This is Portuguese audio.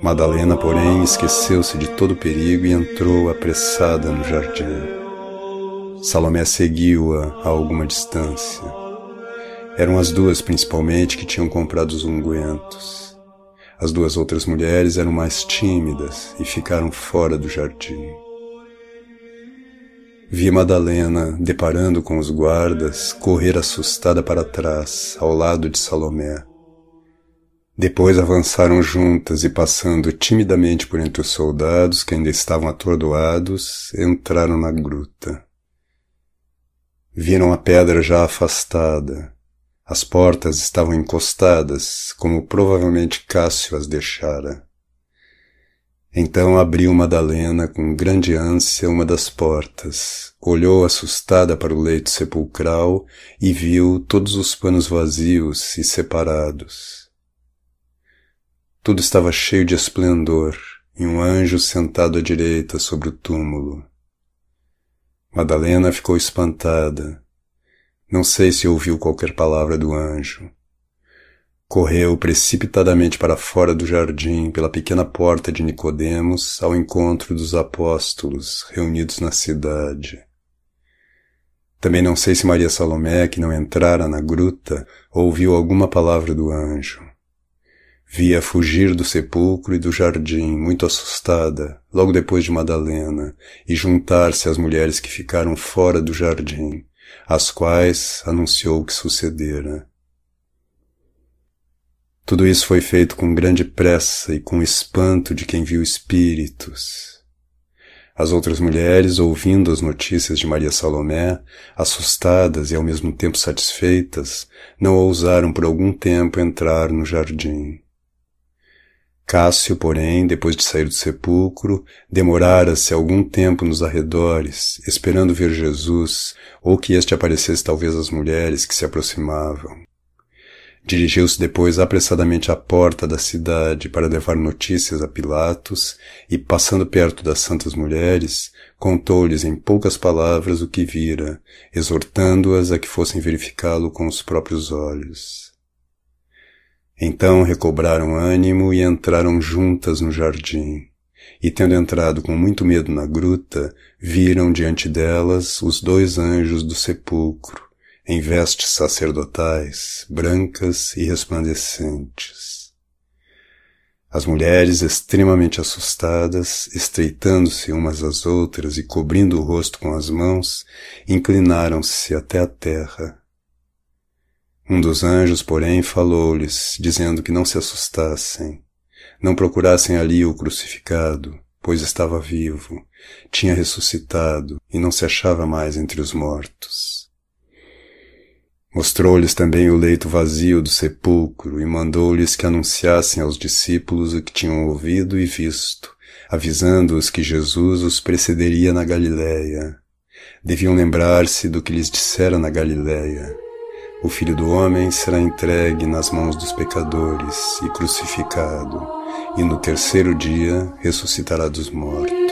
Madalena, porém, esqueceu-se de todo o perigo e entrou apressada no jardim. Salomé seguiu-a a alguma distância. Eram as duas, principalmente, que tinham comprado os ungüentos. As duas outras mulheres eram mais tímidas e ficaram fora do jardim. Vi Madalena, deparando com os guardas, correr assustada para trás, ao lado de Salomé. Depois avançaram juntas e, passando timidamente por entre os soldados que ainda estavam atordoados, entraram na gruta. Viram a pedra já afastada. As portas estavam encostadas, como provavelmente Cássio as deixara. Então abriu Madalena com grande ânsia uma das portas, olhou assustada para o leito sepulcral e viu todos os panos vazios e separados. Tudo estava cheio de esplendor e um anjo sentado à direita sobre o túmulo. Madalena ficou espantada. Não sei se ouviu qualquer palavra do anjo. Correu precipitadamente para fora do jardim pela pequena porta de Nicodemos ao encontro dos apóstolos reunidos na cidade. Também não sei se Maria Salomé, que não entrara na gruta, ouviu alguma palavra do anjo. Via fugir do sepulcro e do jardim, muito assustada, logo depois de Madalena, e juntar-se às mulheres que ficaram fora do jardim, às quais anunciou o que sucedera. Tudo isso foi feito com grande pressa e com espanto de quem viu espíritos. As outras mulheres, ouvindo as notícias de Maria Salomé, assustadas e ao mesmo tempo satisfeitas, não ousaram por algum tempo entrar no jardim. Cássio, porém, depois de sair do sepulcro, demorara-se algum tempo nos arredores, esperando ver Jesus, ou que este aparecesse talvez às mulheres que se aproximavam. Dirigiu-se depois apressadamente à porta da cidade para levar notícias a Pilatos e, passando perto das santas mulheres, contou-lhes em poucas palavras o que vira, exortando-as a que fossem verificá-lo com os próprios olhos. Então recobraram ânimo e entraram juntas no jardim. E tendo entrado com muito medo na gruta, viram diante delas os dois anjos do sepulcro, em vestes sacerdotais, brancas e resplandecentes. As mulheres, extremamente assustadas, estreitando-se umas às outras e cobrindo o rosto com as mãos, inclinaram-se até a terra. Um dos anjos, porém, falou-lhes, dizendo que não se assustassem, não procurassem ali o crucificado, pois estava vivo, tinha ressuscitado e não se achava mais entre os mortos. Mostrou-lhes também o leito vazio do sepulcro e mandou-lhes que anunciassem aos discípulos o que tinham ouvido e visto, avisando-os que Jesus os precederia na Galiléia. Deviam lembrar-se do que lhes dissera na Galiléia. O Filho do Homem será entregue nas mãos dos pecadores e crucificado, e no terceiro dia ressuscitará dos mortos.